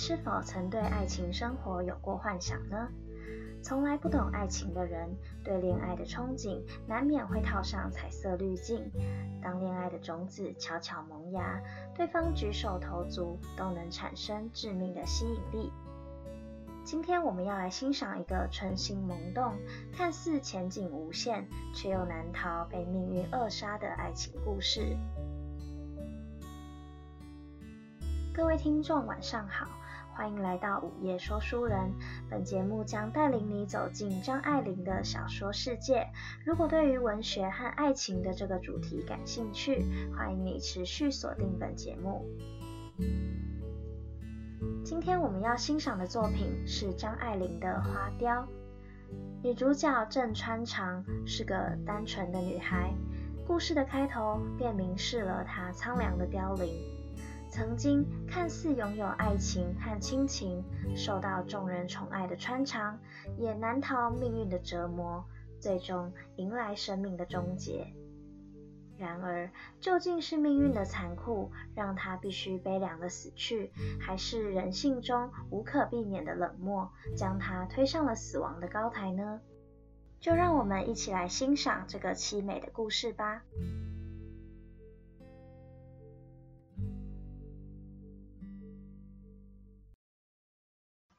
是否曾对爱情生活有过幻想呢？从来不懂爱情的人，对恋爱的憧憬难免会套上彩色滤镜。当恋爱的种子悄悄萌芽，对方举手投足都能产生致命的吸引力。今天我们要来欣赏一个春心萌动、看似前景无限，却又难逃被命运扼杀的爱情故事。各位听众，晚上好。欢迎来到午夜说书人。本节目将带领你走进张爱玲的小说世界。如果对于文学和爱情的这个主题感兴趣，欢迎你持续锁定本节目。今天我们要欣赏的作品是张爱玲的《花雕》。女主角郑川长是个单纯的女孩，故事的开头便明示了她苍凉的凋零。曾经看似拥有爱情和亲情，受到众人宠爱的川长，也难逃命运的折磨，最终迎来生命的终结。然而，究竟是命运的残酷，让他必须悲凉的死去，还是人性中无可避免的冷漠，将他推上了死亡的高台呢？就让我们一起来欣赏这个凄美的故事吧。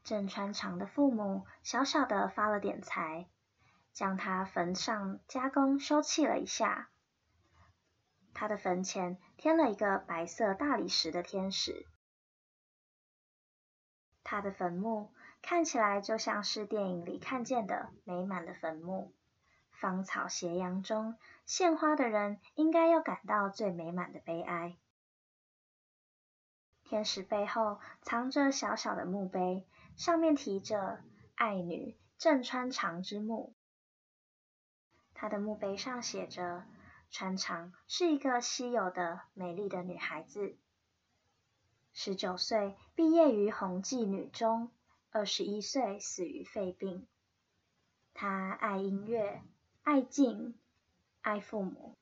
郑川长的父母小小的发了点财，将他坟上加工修葺了一下。他的坟前添了一个白色大理石的天使。他的坟墓看起来就像是电影里看见的美满的坟墓，芳草斜阳中，献花的人应该要感到最美满的悲哀。天使背后藏着小小的墓碑。上面提着“爱女郑川长之墓”，她的墓碑上写着：“川长是一个稀有的美丽的女孩子，十九岁毕业于弘济女中，二十一岁死于肺病。她爱音乐，爱静，爱父母。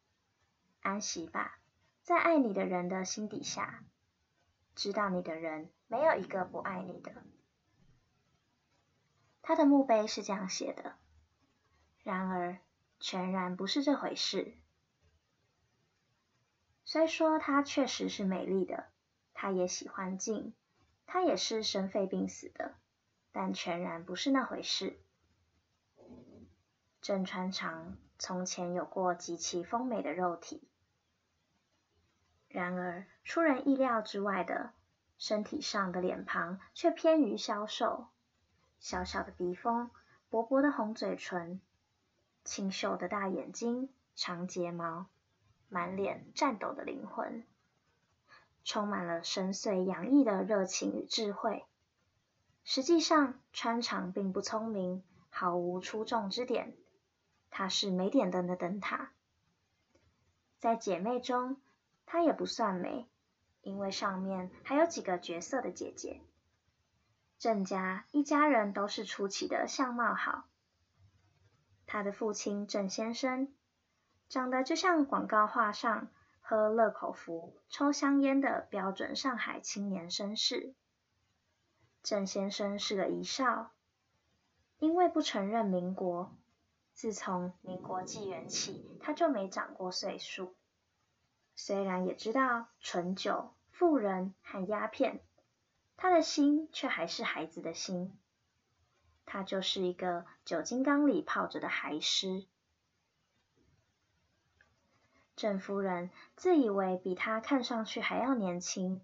安息吧，在爱你的人的心底下，知道你的人没有一个不爱你的。”他的墓碑是这样写的，然而全然不是这回事。虽说她确实是美丽的，她也喜欢静，她也是生肺病死的，但全然不是那回事。郑川长从前有过极其丰美的肉体，然而出人意料之外的，身体上的脸庞却偏于消瘦。小小的鼻峰，薄薄的红嘴唇，清秀的大眼睛，长睫毛，满脸颤抖的灵魂，充满了深邃洋溢的热情与智慧。实际上，川长并不聪明，毫无出众之点。她是没点灯的灯塔。在姐妹中，她也不算美，因为上面还有几个绝色的姐姐。郑家一家人都是出奇的相貌好。他的父亲郑先生长得就像广告画上喝乐口福、抽香烟的标准上海青年绅士。郑先生是个遗少，因为不承认民国，自从民国纪元起，他就没长过岁数。虽然也知道醇酒、富人和鸦片。他的心却还是孩子的心，他就是一个酒精缸里泡着的孩狮。郑夫人自以为比他看上去还要年轻，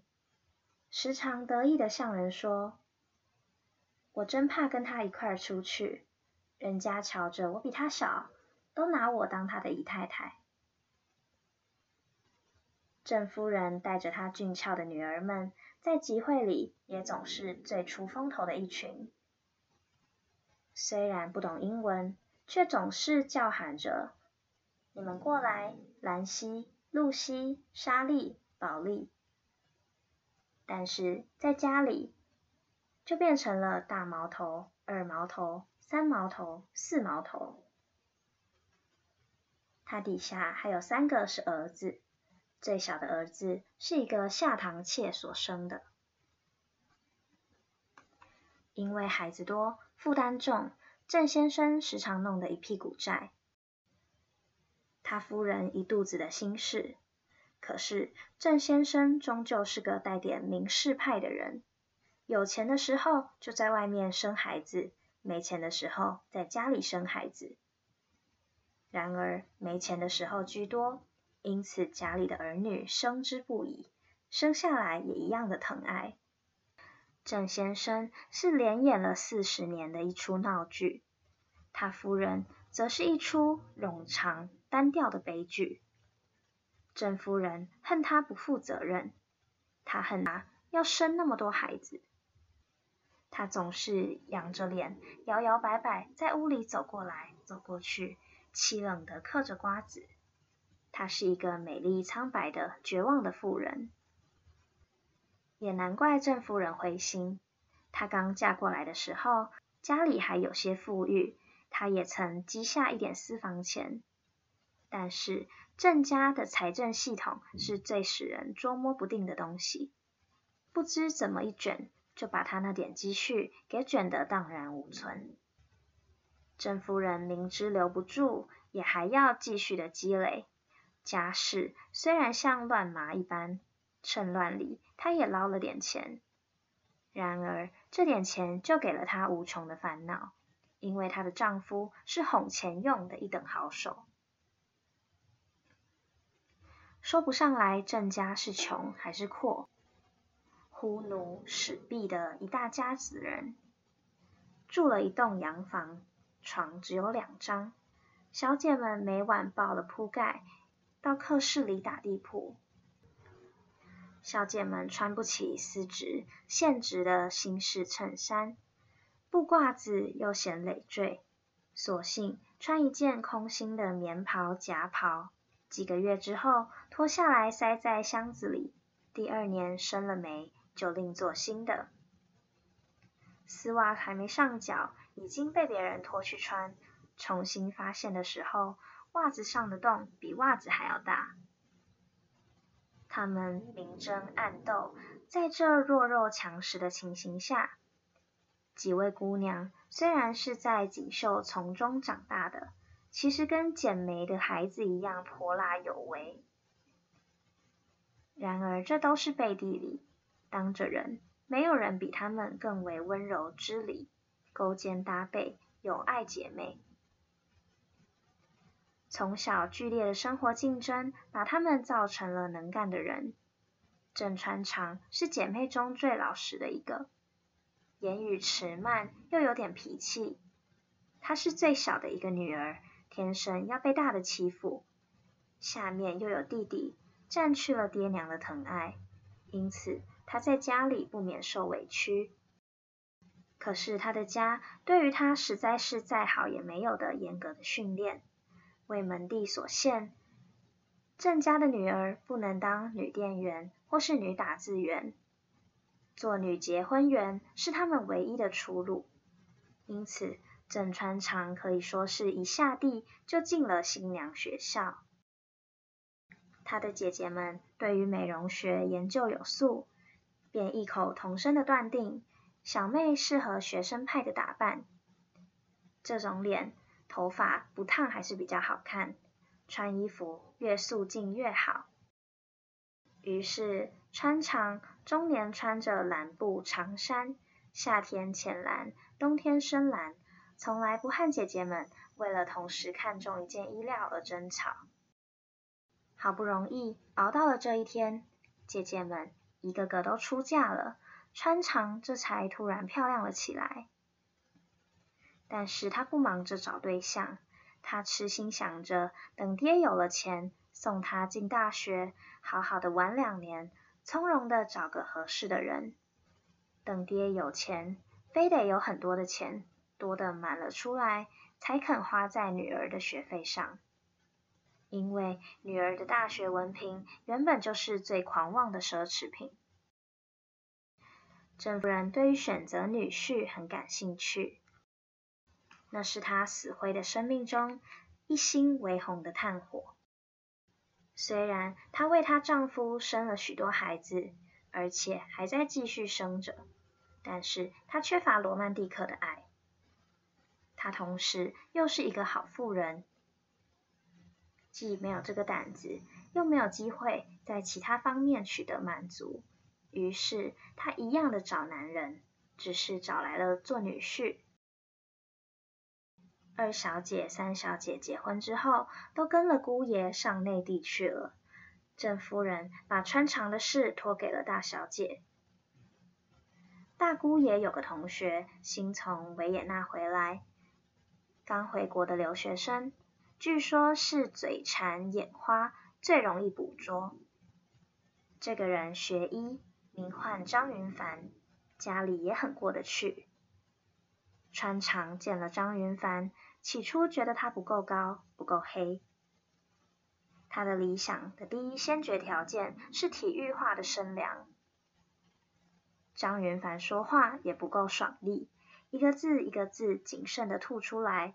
时常得意地向人说：“我真怕跟他一块儿出去，人家瞧着我比他小，都拿我当他的姨太太。”郑夫人带着她俊俏的女儿们，在集会里也总是最出风头的一群。虽然不懂英文，却总是叫喊着：“你们过来，兰西、露西、莎莉、宝莉。”但是在家里，就变成了大毛头、二毛头、三毛头、四毛头。他底下还有三个是儿子。最小的儿子是一个下堂妾所生的。因为孩子多，负担重，郑先生时常弄得一屁股债。他夫人一肚子的心事，可是郑先生终究是个带点名士派的人，有钱的时候就在外面生孩子，没钱的时候在家里生孩子。然而没钱的时候居多，因此家里的儿女生之不已，生下来也一样的疼爱。郑先生是连演了四十年的一出闹剧，他夫人则是一出冗长。单调的悲剧。郑夫人恨他不负责任，她恨他要生那么多孩子。她总是仰着脸，摇摇摆摆在屋里走过来走过去，凄冷地嗑着瓜子。她是一个美丽苍白的绝望的妇人。也难怪郑夫人灰心。她刚嫁过来的时候，家里还有些富裕，她也曾积下一点私房钱。但是郑家的财政系统是最使人捉摸不定的东西，不知怎么一卷，就把她那点积蓄给卷得荡然无存。郑夫人明知留不住，也还要继续的积累。家事虽然像乱麻一般，趁乱里她也捞了点钱。然而这点钱就给了她无穷的烦恼，因为她的丈夫是哄钱用的一等好手。说不上来郑家是穷还是阔，呼奴使婢的一大家子人，住了一栋洋房，床只有两张，小姐们每晚抱了铺盖到客室里打地铺。小姐们穿不起丝质线质的新式衬衫，布褂子又嫌累赘，索性穿一件空心的棉袍夹袍。几个月之后，脱下来塞在箱子里。第二年生了霉，就另做新的。丝袜还没上脚，已经被别人脱去穿。重新发现的时候，袜子上的洞比袜子还要大。他们明争暗斗，在这弱肉强食的情形下，几位姑娘虽然是在锦绣丛中长大的。其实跟捡煤的孩子一样泼辣有为，然而这都是背地里，当着人，没有人比他们更为温柔知礼，勾肩搭背，友爱姐妹。从小剧烈的生活竞争，把他们造成了能干的人。郑川长是姐妹中最老实的一个，言语迟慢，又有点脾气。她是最小的一个女儿。天生要被大的欺负，下面又有弟弟，占去了爹娘的疼爱，因此她在家里不免受委屈。可是他的家对于他实在是再好也没有的严格的训练，为门第所限。郑家的女儿不能当女店员或是女打字员，做女结婚员是他们唯一的出路，因此。郑川长可以说是一下地就进了新娘学校。他的姐姐们对于美容学研究有素，便异口同声的断定小妹适合学生派的打扮。这种脸，头发不烫还是比较好看，穿衣服越素净越好。于是穿长中年穿着蓝布长衫，夏天浅蓝，冬天深蓝。从来不和姐姐们为了同时看中一件衣料而争吵。好不容易熬到了这一天，姐姐们一个个都出嫁了，穿长这才突然漂亮了起来。但是他不忙着找对象，他痴心想着等爹有了钱，送他进大学，好好的玩两年，从容的找个合适的人。等爹有钱，非得有很多的钱。多的满了出来，才肯花在女儿的学费上。因为女儿的大学文凭原本就是最狂妄的奢侈品。郑夫人对于选择女婿很感兴趣，那是她死灰的生命中一星微红的炭火。虽然她为她丈夫生了许多孩子，而且还在继续生着，但是她缺乏罗曼蒂克的爱。她同时又是一个好妇人，既没有这个胆子，又没有机会在其他方面取得满足，于是她一样的找男人，只是找来了做女婿。二小姐、三小姐结婚之后，都跟了姑爷上内地去了。郑夫人把穿肠的事托给了大小姐。大姑爷有个同学新从维也纳回来，刚回国的留学生，据说是嘴馋眼花，最容易捕捉。这个人学医，名唤张云凡，家里也很过得去。穿肠见了张云帆，起初觉得他不够高，不够黑。他的理想的第一先决条件是体育化的身量。张云帆说话也不够爽利，一个字一个字谨慎的吐出来，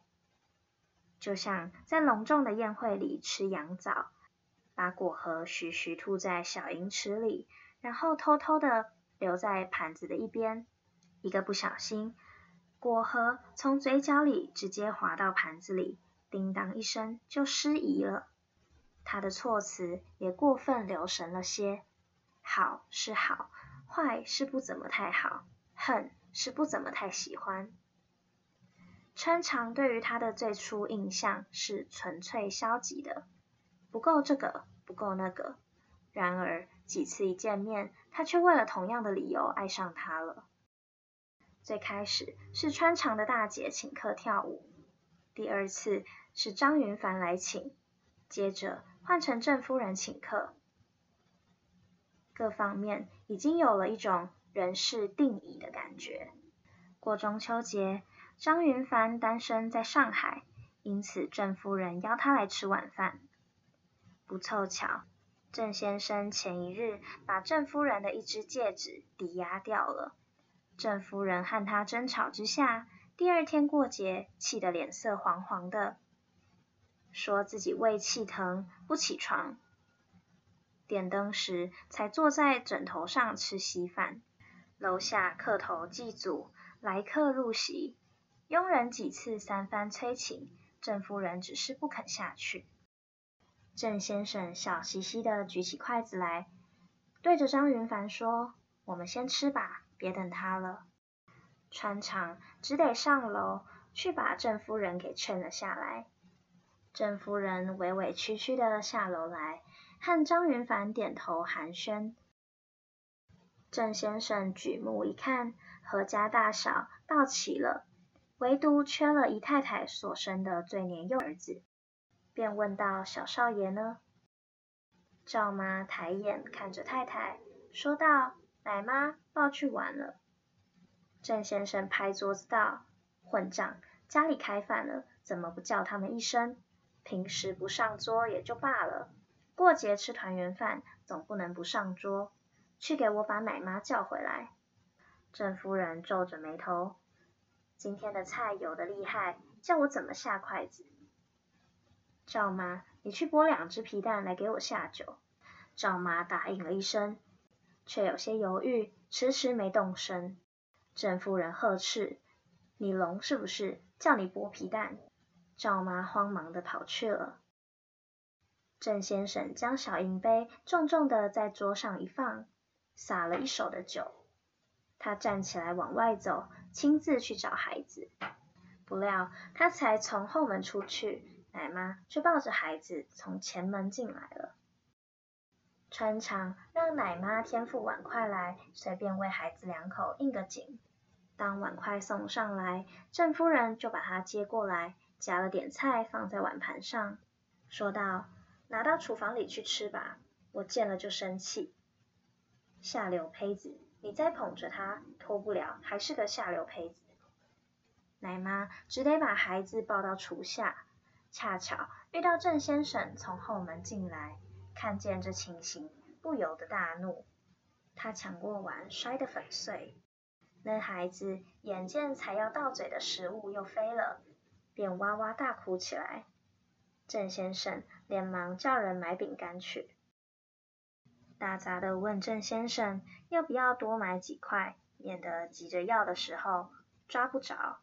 就像在隆重的宴会里吃羊枣，把果核徐徐吐在小银池里，然后偷偷的留在盘子的一边，一个不小心。果核从嘴角里直接滑到盘子里，叮当一声就失仪了。他的措辞也过分留神了些。好是好，坏是不怎么太好，恨是不怎么太喜欢。穿肠对于他的最初印象是纯粹消极的，不够这个，不够那个。然而几次一见面，他却为了同样的理由爱上他了。最开始是穿长的大姐请客跳舞，第二次是张云帆来请，接着换成郑夫人请客，各方面已经有了一种人事定矣的感觉。过中秋节，张云帆单身在上海，因此郑夫人邀他来吃晚饭。不凑巧，郑先生前一日把郑夫人的一只戒指抵押掉了。郑夫人和他争吵之下，第二天过节，气得脸色黄黄的，说自己胃气疼，不起床。点灯时，才坐在枕头上吃稀饭。楼下客头祭祖，来客入席，佣人几次三番催请，郑夫人只是不肯下去。郑先生笑嘻嘻的举起筷子来，对着张云帆说：“我们先吃吧。”别等他了，穿肠只得上楼去把郑夫人给劝了下来。郑夫人委委屈屈的下楼来，和张云帆点头寒暄。郑先生举目一看，阖家大小到齐了，唯独缺了姨太太所生的最年幼儿子，便问道：“小少爷呢？”赵妈抬眼看着太太，说道。奶妈抱去玩了。郑先生拍桌子道：“混账！家里开饭了，怎么不叫他们一声？平时不上桌也就罢了，过节吃团圆饭总不能不上桌。去给我把奶妈叫回来。”郑夫人皱着眉头：“今天的菜油得厉害，叫我怎么下筷子？”赵妈，你去剥两只皮蛋来给我下酒。赵妈答应了一声。却有些犹豫，迟迟没动身。郑夫人呵斥：“你聋是不是？叫你剥皮蛋！”赵妈慌忙地跑去了。郑先生将小银杯重重地在桌上一放，洒了一手的酒。他站起来往外走，亲自去找孩子。不料他才从后门出去，奶妈却抱着孩子从前门进来了。穿肠让奶妈添副碗筷来，随便喂孩子两口应个景。当碗筷送上来，郑夫人就把它接过来，夹了点菜放在碗盘上，说道：“拿到厨房里去吃吧，我见了就生气。下流胚子，你再捧着它，脱不了，还是个下流胚子。”奶妈只得把孩子抱到厨下，恰巧遇到郑先生从后门进来。看见这情形，不由得大怒。他抢过碗，摔得粉碎。那孩子眼见才要到嘴的食物又飞了，便哇哇大哭起来。郑先生连忙叫人买饼干去，打杂的问郑先生要不要多买几块，免得急着要的时候抓不着。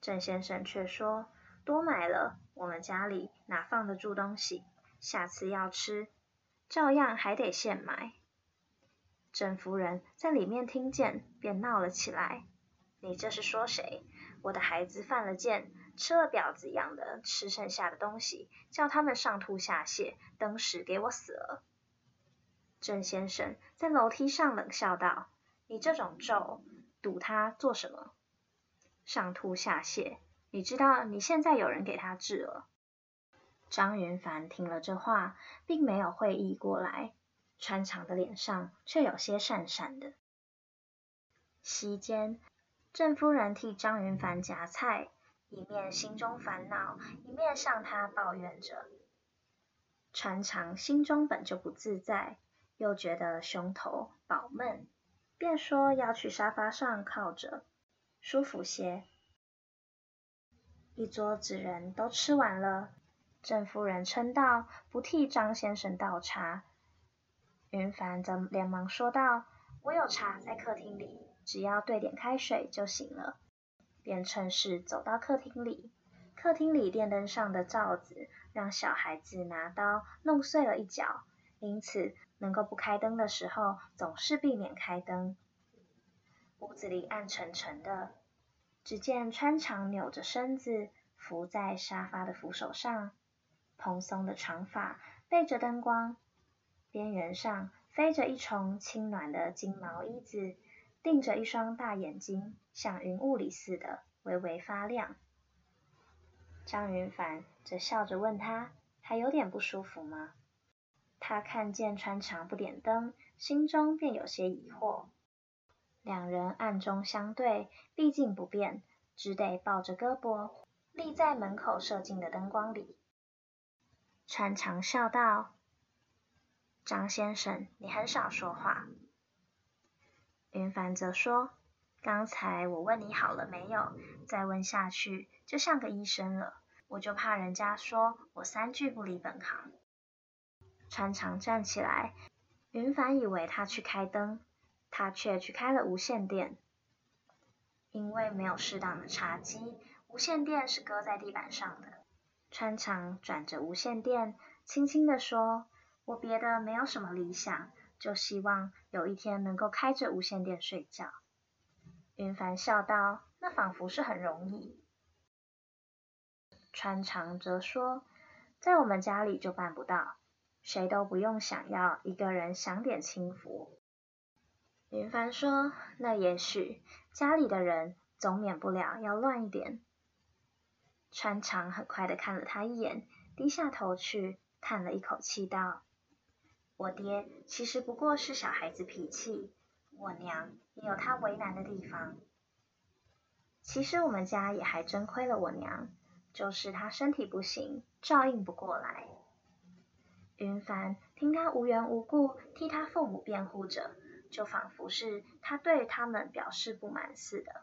郑先生却说：“多买了，我们家里哪放得住东西？下次要吃，照样还得现买。”郑夫人在里面听见，便闹了起来：“你这是说谁？我的孩子犯了贱，吃了婊子一样的吃剩下的东西，叫他们上吐下泻，登时给我死了！”郑先生在楼梯上冷笑道：“你这种咒，赌他做什么？上吐下泻，你知道你现在有人给他治了。”张云帆听了这话，并没有会意过来。穿肠的脸上却有些讪讪的。席间，郑夫人替张云帆夹菜，一面心中烦恼，一面向他抱怨着。穿肠心中本就不自在，又觉得胸头饱闷，便说要去沙发上靠着，舒服些。一桌子人都吃完了，郑夫人称道：“不替张先生倒茶。”云帆则连忙说道：“我有茶在客厅里，只要兑点开水就行了。”便趁势走到客厅里。客厅里电灯上的罩子让小孩子拿刀弄碎了一角，因此能够不开灯的时候，总是避免开灯。屋子里暗沉沉的，只见穿长扭着身子伏在沙发的扶手上，蓬松的长发背着灯光。边缘上飞着一丛轻暖的金毛衣子，瞪着一双大眼睛，像云雾里似的微微发亮。张云帆则笑着问他：“还有点不舒服吗？”他看见穿肠不点灯，心中便有些疑惑。两人暗中相对，毕竟不便，只得抱着胳膊立在门口射进的灯光里。穿肠笑道。张先生，你很少说话。云帆则说：“刚才我问你好了没有，再问下去就像个医生了，我就怕人家说我三句不离本行。”穿肠站起来，云帆以为他去开灯，他却去开了无线电。因为没有适当的茶几，无线电是搁在地板上的。穿肠转着无线电，轻轻地说。我别的没有什么理想，就希望有一天能够开着无线电睡觉。云帆笑道：“那仿佛是很容易。”穿肠则说：“在我们家里就办不到，谁都不用想要一个人享点清福。”云帆说：“那也许家里的人总免不了要乱一点。”穿肠很快的看了他一眼，低下头去，叹了一口气道。我爹其实不过是小孩子脾气，我娘也有她为难的地方。其实我们家也还真亏了我娘，就是她身体不行，照应不过来。云帆听他无缘无故替他父母辩护着，就仿佛是他对他们表示不满似的。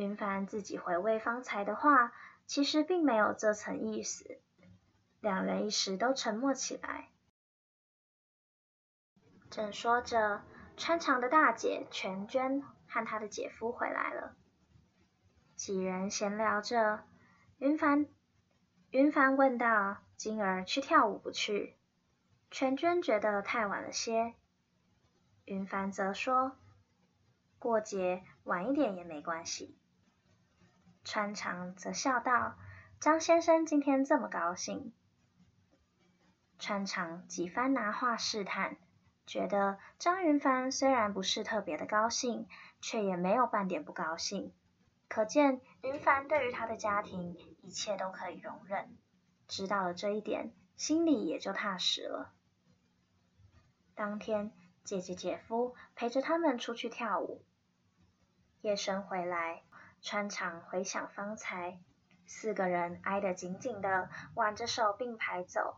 云帆自己回味方才的话，其实并没有这层意思。两人一时都沉默起来。正说着，穿肠的大姐全娟和她的姐夫回来了。几人闲聊着，云帆云帆问道：“今儿去跳舞不去？”全娟觉得太晚了些。云帆则说：“过节晚一点也没关系。”穿肠则笑道：“张先生今天这么高兴。”穿肠几番拿话试探。觉得张云帆虽然不是特别的高兴，却也没有半点不高兴。可见云帆对于他的家庭一切都可以容忍。知道了这一点，心里也就踏实了。当天，姐姐姐夫陪着他们出去跳舞。夜深回来，穿肠回想方才，四个人挨得紧紧的，挽着手并排走。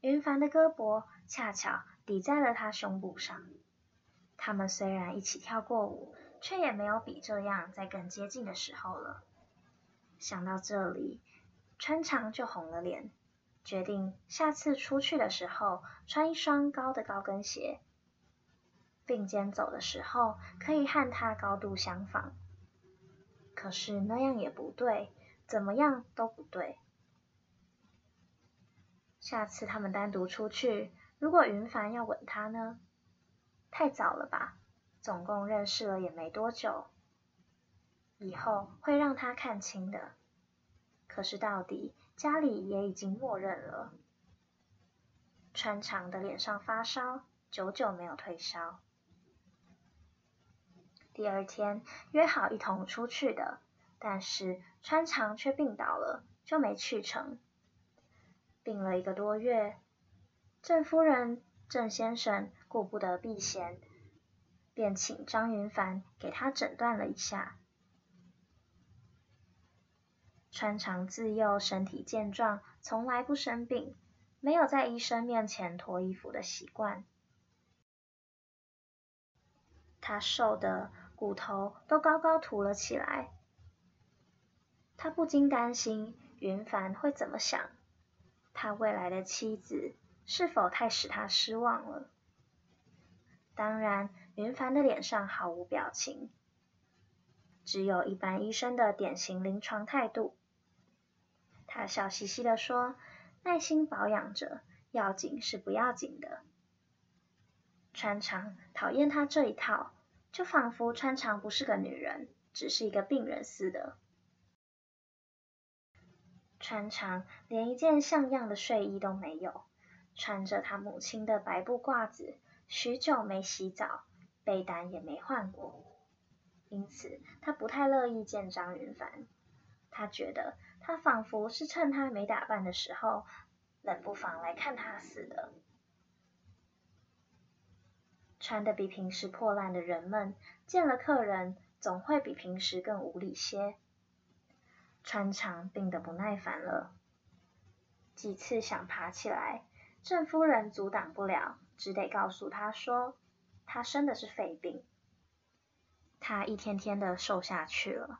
云帆的胳膊恰巧抵在了他胸部上。他们虽然一起跳过舞，却也没有比这样再更接近的时候了。想到这里，穿肠就红了脸，决定下次出去的时候穿一双高的高跟鞋。并肩走的时候可以和他高度相仿。可是那样也不对，怎么样都不对。下次他们单独出去，如果云帆要吻他呢？太早了吧，总共认识了也没多久。以后会让他看清的。可是到底家里也已经默认了。川长的脸上发烧，久久没有退烧。第二天约好一同出去的，但是川长却病倒了，就没去成。病了一个多月，郑夫人、郑先生顾不得避嫌，便请张云帆给他诊断了一下。川长自幼身体健壮，从来不生病，没有在医生面前脱衣服的习惯。他瘦的骨头都高高凸了起来。他不禁担心云帆会怎么想，他未来的妻子是否太使他失望了？当然，云帆的脸上毫无表情，只有一般医生的典型临床态度。他笑嘻嘻地说：“耐心保养着，要紧是不要紧的。”川长讨厌他这一套。就仿佛穿长不是个女人，只是一个病人似的。穿长连一件像样的睡衣都没有，穿着他母亲的白布褂子，许久没洗澡，被单也没换过。因此，他不太乐意见张云帆。他觉得他仿佛是趁他没打扮的时候，冷不防来看他似的。穿得比平时破烂的人们，见了客人总会比平时更无礼些。穿长病得不耐烦了，几次想爬起来，郑夫人阻挡不了，只得告诉他说，他生的是肺病。他一天天的瘦下去了。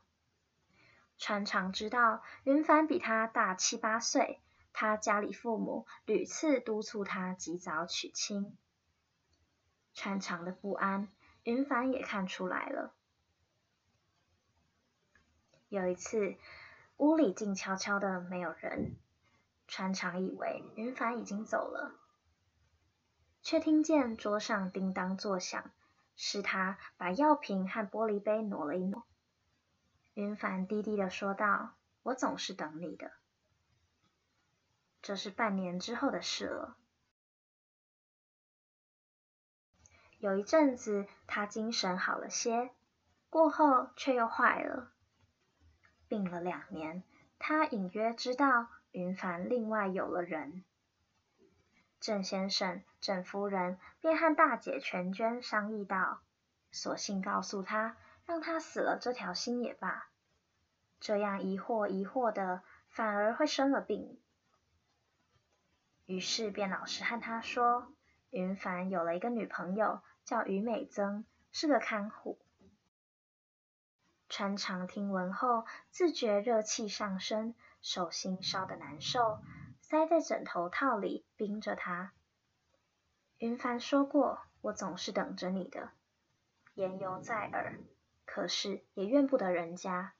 川长知道云帆比他大七八岁，他家里父母屡次督促他及早娶亲。川长的不安，云帆也看出来了。有一次，屋里静悄悄的，没有人。穿长以为云帆已经走了，却听见桌上叮当作响，是他把药瓶和玻璃杯挪了一挪。云帆低低的说道：“我总是等你的。”这是半年之后的事了。有一阵子，他精神好了些，过后却又坏了。病了两年，他隐约知道云帆另外有了人。郑先生、郑夫人便和大姐全娟商议道：“索性告诉他，让他死了这条心也罢。这样疑惑疑惑的，反而会生了病。”于是便老实和他说：“云帆有了一个女朋友。”叫于美增，是个看护。川长听闻后，自觉热气上升，手心烧得难受，塞在枕头套里，冰着他。云帆说过，我总是等着你的，言犹在耳，可是也怨不得人家。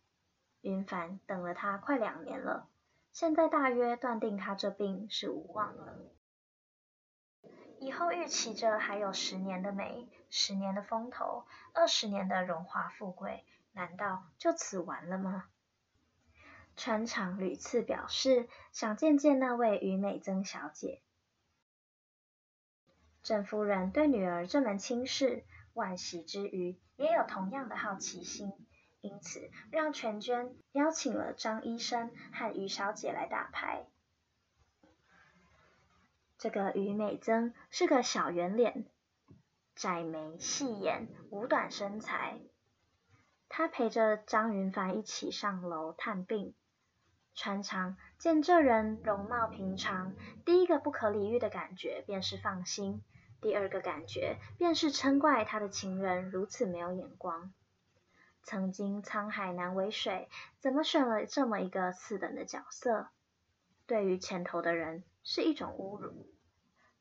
云帆等了他快两年了，现在大约断定他这病是无望了。以后预期着还有十年的美，十年的风头，二十年的荣华富贵，难道就此完了吗？川长屡次表示想见见那位于美增小姐。郑夫人对女儿这门亲事，惋惜之余，也有同样的好奇心，因此让全娟邀请了张医生和于小姐来打牌。这个于美增是个小圆脸，窄眉细眼，五短身材。她陪着张云帆一起上楼探病。川长见这人容貌平常，第一个不可理喻的感觉便是放心，第二个感觉便是嗔怪他的情人如此没有眼光。曾经沧海难为水，怎么选了这么一个次等的角色？对于前头的人是一种侮辱。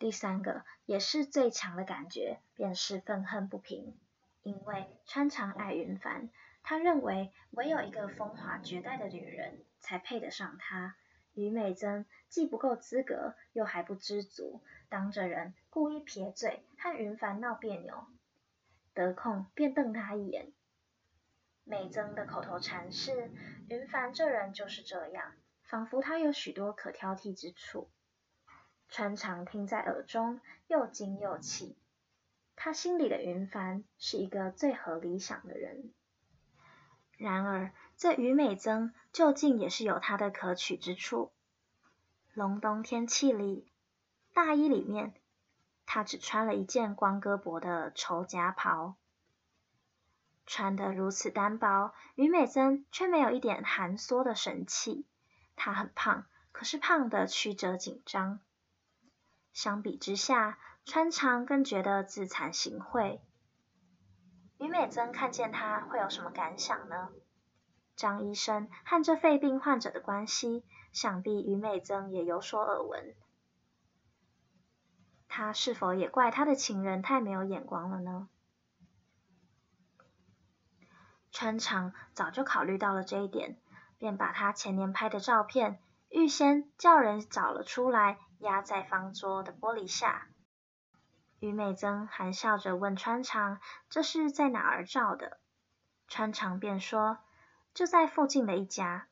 第三个也是最强的感觉，便是愤恨不平。因为穿肠爱云帆，他认为唯有一个风华绝代的女人才配得上他。于美珍既不够资格，又还不知足，当着人故意撇嘴，和云帆闹别扭，得空便瞪他一眼。美珍的口头禅是：“云帆这人就是这样。”仿佛他有许多可挑剔之处。川长听在耳中，又惊又气。他心里的云帆是一个最合理想的人。然而，这于美增究竟也是有他的可取之处。隆冬天气里，大衣里面，他只穿了一件光胳膊的绸夹袍。穿得如此单薄，于美增却没有一点寒缩的神气。他很胖，可是胖得曲折紧张。相比之下，川长更觉得自惭形秽。于美珍看见他会有什么感想呢？张医生和这肺病患者的关系，想必于美珍也有所耳闻。他是否也怪他的情人太没有眼光了呢？川长早就考虑到了这一点，便把他前年拍的照片预先叫人找了出来，压在方桌的玻璃下。于美珍含笑着问川长：“这是在哪儿照的？”川长便说：“就在附近的一家。”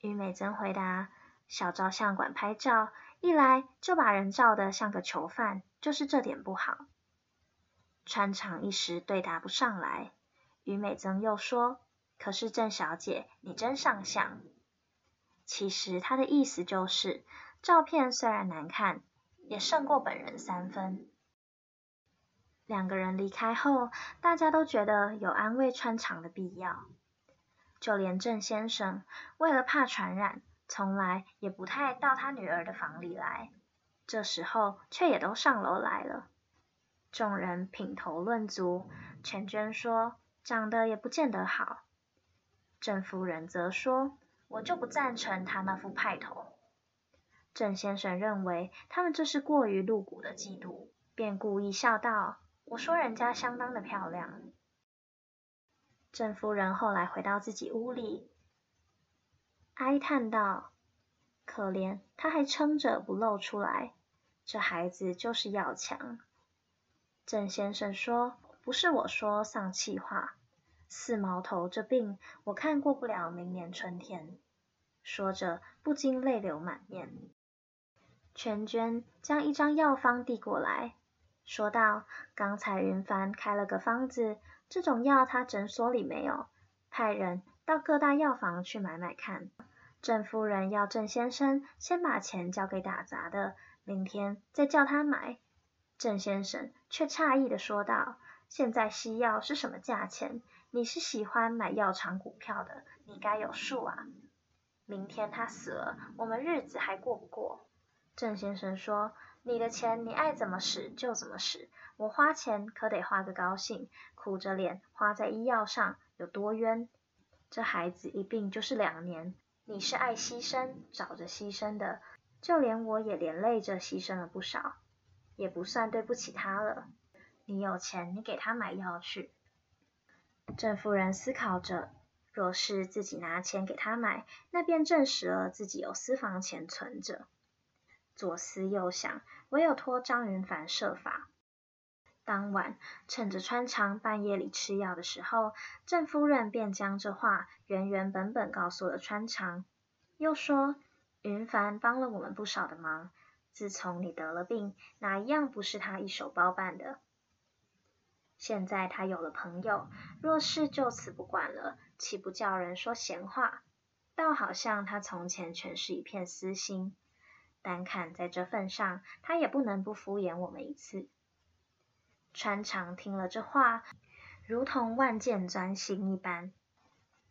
于美珍回答：“小照相馆拍照，一来就把人照得像个囚犯，就是这点不好。”川长一时对答不上来。于美珍又说：“可是郑小姐，你真上相。”其实他的意思就是，照片虽然难看，也胜过本人三分。两个人离开后，大家都觉得有安慰穿肠的必要。就连郑先生，为了怕传染，从来也不太到他女儿的房里来，这时候却也都上楼来了。众人品头论足，全娟说。长得也不见得好，郑夫人则说：“我就不赞成他那副派头。”郑先生认为他们这是过于露骨的嫉妒，便故意笑道：“我说人家相当的漂亮。”郑夫人后来回到自己屋里，哀叹道：“可怜，他还撑着不露出来，这孩子就是要强。”郑先生说。不是我说丧气话，四毛头这病我看过不了明年春天。说着不禁泪流满面。全娟将一张药方递过来，说道：“刚才云帆开了个方子，这种药他诊所里没有，派人到各大药房去买买看。郑夫人要郑先生先把钱交给打杂的，明天再叫他买。”郑先生却诧异地说道。现在西药是什么价钱？你是喜欢买药厂股票的，你该有数啊。明天他死了，我们日子还过不过？郑先生说：“你的钱你爱怎么使就怎么使，我花钱可得花个高兴，苦着脸花在医药上有多冤？这孩子一病就是两年，你是爱牺牲找着牺牲的，就连我也连累着牺牲了不少，也不算对不起他了。”你有钱，你给他买药去。郑夫人思考着，若是自己拿钱给他买，那便证实了自己有私房钱存着。左思右想，唯有托张云帆设法。当晚，趁着川长半夜里吃药的时候，郑夫人便将这话原原本本告诉了川长，又说：“云帆帮了我们不少的忙，自从你得了病，哪一样不是他一手包办的？”现在他有了朋友，若是就此不管了，岂不叫人说闲话？倒好像他从前全是一片私心。单看在这份上，他也不能不敷衍我们一次。川长听了这话，如同万箭钻心一般。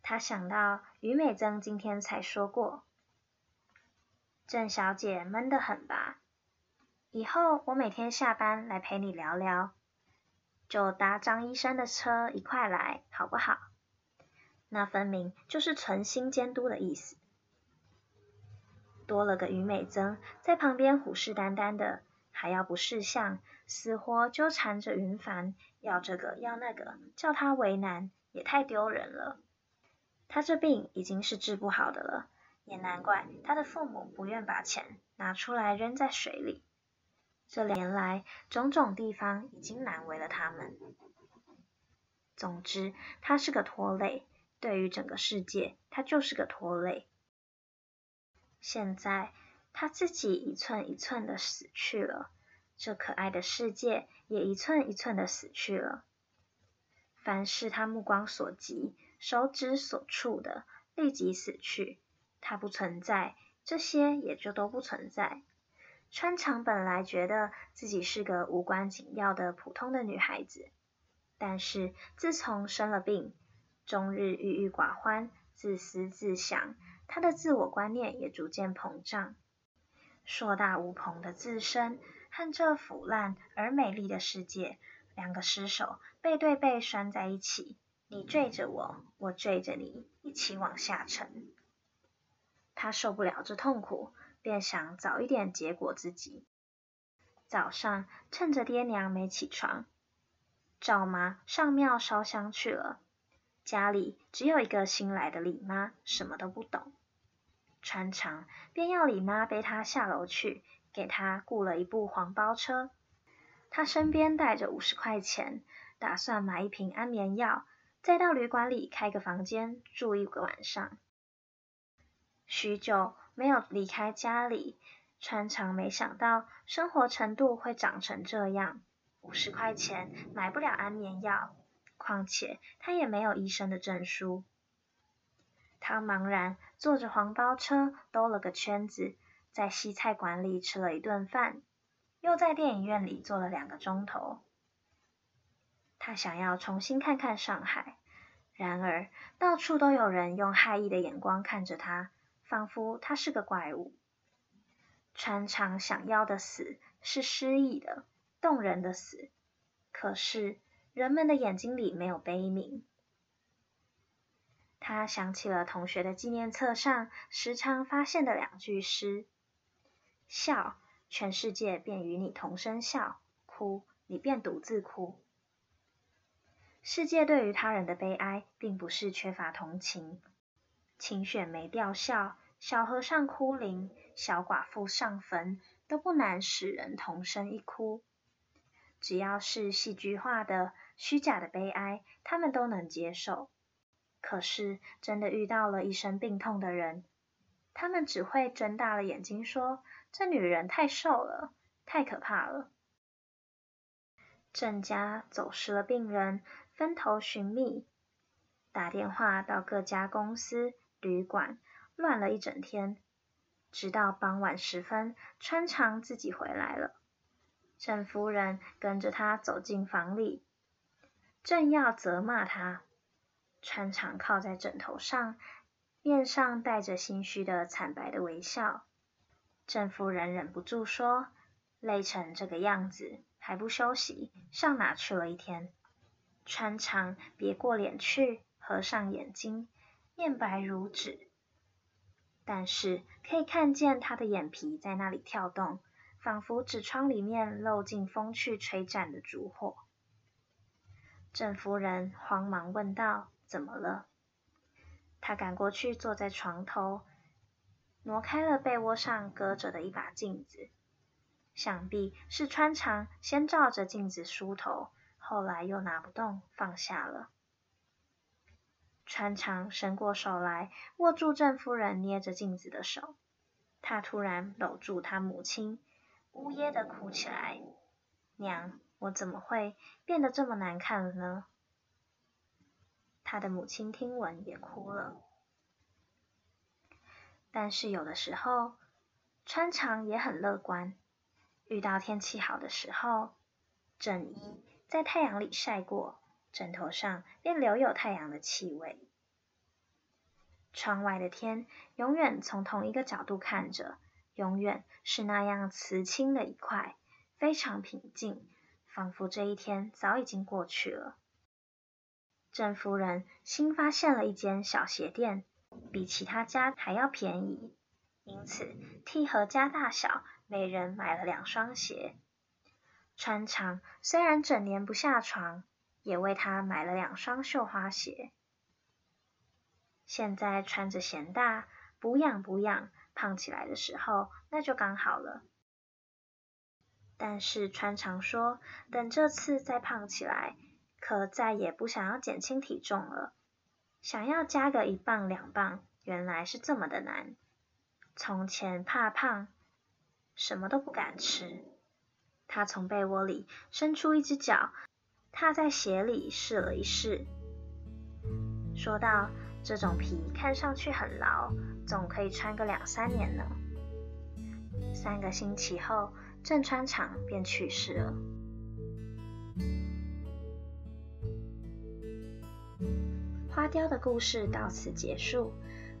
他想到于美增今天才说过，郑小姐闷得很吧？以后我每天下班来陪你聊聊。就搭张医生的车一块来，好不好？那分明就是存心监督的意思。多了个余美增在旁边虎视眈眈的，还要不识相，死活纠缠着云帆，要这个要那个，叫他为难，也太丢人了。他这病已经是治不好的了，也难怪他的父母不愿把钱拿出来扔在水里。这两年来，种种地方已经难为了他们。总之，他是个拖累，对于整个世界，他就是个拖累。现在，他自己一寸一寸的死去了，这可爱的世界也一寸一寸的死去了。凡是他目光所及、手指所触的，立即死去。他不存在，这些也就都不存在。川长本来觉得自己是个无关紧要的普通的女孩子，但是自从生了病，终日郁郁寡欢、自私自想，他的自我观念也逐渐膨胀。硕大无朋的自身和这腐烂而美丽的世界。两个尸首背对背拴在一起，你坠着我，我坠着你，一起往下沉。他受不了这痛苦，便想早一点结果自己。早上趁着爹娘没起床，赵妈上庙烧香去了。家里只有一个新来的李妈，什么都不懂。川长便要李妈背他下楼去，给他雇了一部黄包车。他身边带着五十块钱，打算买一瓶安眠药，再到旅馆里开个房间住一个晚上。许久没有离开家里，川长没想到生活程度会长成这样。五十块钱买不了安眠药，况且他也没有医生的证书。他茫然坐着黄包车兜了个圈子，在西菜馆里吃了一顿饭。又在电影院里坐了两个钟头。他想要重新看看上海，然而到处都有人用骇异的眼光看着他，仿佛他是个怪物。川长想要的死是诗意的、动人的死，可是人们的眼睛里没有悲悯。他想起了同学的纪念册上时常发现的两句诗：笑。全世界便与你同声笑，哭，你便独自哭。世界对于他人的悲哀，并不是缺乏同情。晴雪梅吊孝，小和尚哭灵，小寡妇上坟，都不难使人同声一哭。只要是戏剧化的、虚假的悲哀，他们都能接受。可是真的遇到了一身病痛的人，他们只会睁大了眼睛说。这女人太瘦了，太可怕了。郑家走失了病人，分头寻觅，打电话到各家公司、旅馆，乱了一整天。直到傍晚时分，川长自己回来了。郑夫人跟着他走进房里，正要责骂他，川长靠在枕头上，面上带着心虚的惨白的微笑。郑夫人忍不住说：“累成这个样子，还不休息，上哪去了一天？”川长别过脸去，合上眼睛，面白如纸，但是可以看见他的眼皮在那里跳动，仿佛纸窗里面漏进风去吹斩的烛火。郑夫人慌忙问道：“怎么了？”她赶过去，坐在床头。挪开了被窝上搁着的一把镜子，想必是川长先照着镜子梳头，后来又拿不动，放下了。川长伸过手来，握住郑夫人捏着镜子的手，他突然搂住他母亲，呜咽的哭起来：“娘，我怎么会变得这么难看了呢？”他的母亲听闻也哭了。但是有的时候，穿肠也很乐观。遇到天气好的时候，枕衣在太阳里晒过，枕头上便留有太阳的气味。窗外的天永远从同一个角度看着，永远是那样瓷青的一块，非常平静，仿佛这一天早已经过去了。郑夫人新发现了一间小鞋店。比其他家还要便宜，因此替何家大小每人买了两双鞋，穿长虽然整年不下床，也为他买了两双绣花鞋。现在穿着嫌大，补养补养，胖起来的时候，那就刚好了。但是川长说，等这次再胖起来，可再也不想要减轻体重了。想要加个一磅两磅，原来是这么的难。从前怕胖，什么都不敢吃。他从被窝里伸出一只脚，踏在鞋里试了一试，说道：“这种皮看上去很牢，总可以穿个两三年呢。”三个星期后，郑川长便去世了。花雕的故事到此结束。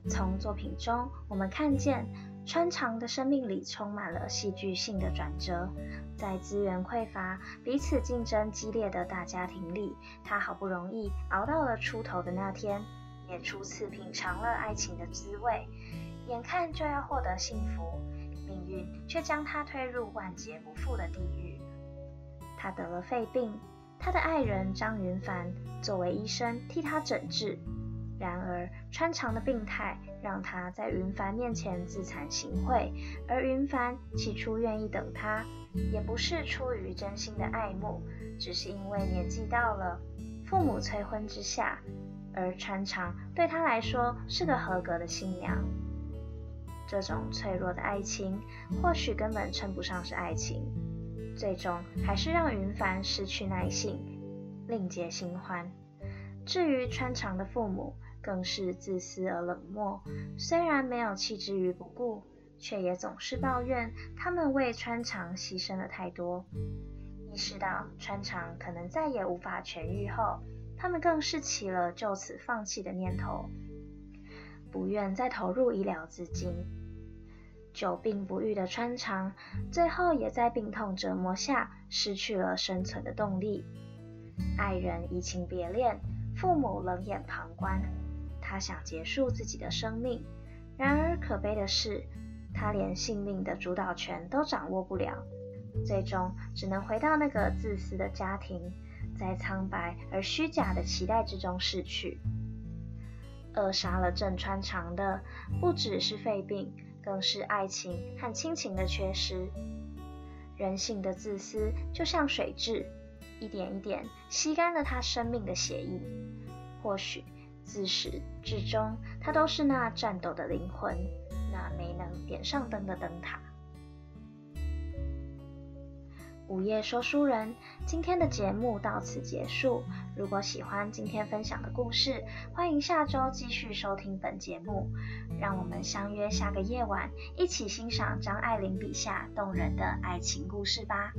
从作品中，我们看见川长的生命里充满了戏剧性的转折。在资源匮乏、彼此竞争激烈的大家庭里，他好不容易熬到了出头的那天，也初次品尝了爱情的滋味。眼看就要获得幸福，命运却将他推入万劫不复的地狱。他得了肺病。他的爱人张云帆作为医生替他诊治，然而川长的病态让他在云帆面前自惭形秽，而云帆起初愿意等他，也不是出于真心的爱慕，只是因为年纪到了，父母催婚之下，而川长对他来说是个合格的新娘。这种脆弱的爱情，或许根本称不上是爱情。最终还是让云帆失去耐性，另结新欢。至于川长的父母，更是自私而冷漠。虽然没有弃之于不顾，却也总是抱怨他们为川长牺牲了太多。意识到川长可能再也无法痊愈后，他们更是起了就此放弃的念头，不愿再投入医疗资金。久病不愈的川长，最后也在病痛折磨下失去了生存的动力。爱人移情别恋，父母冷眼旁观，他想结束自己的生命。然而可悲的是，他连性命的主导权都掌握不了，最终只能回到那个自私的家庭，在苍白而虚假的期待之中逝去。扼杀了郑川长的，不只是肺病。更是爱情和亲情的缺失，人性的自私就像水蛭，一点一点吸干了他生命的血液。或许自始至终，他都是那颤抖的灵魂，那没能点上灯的灯塔。午夜说书人，今天的节目到此结束。如果喜欢今天分享的故事，欢迎下周继续收听本节目。让我们相约下个夜晚，一起欣赏张爱玲笔下动人的爱情故事吧。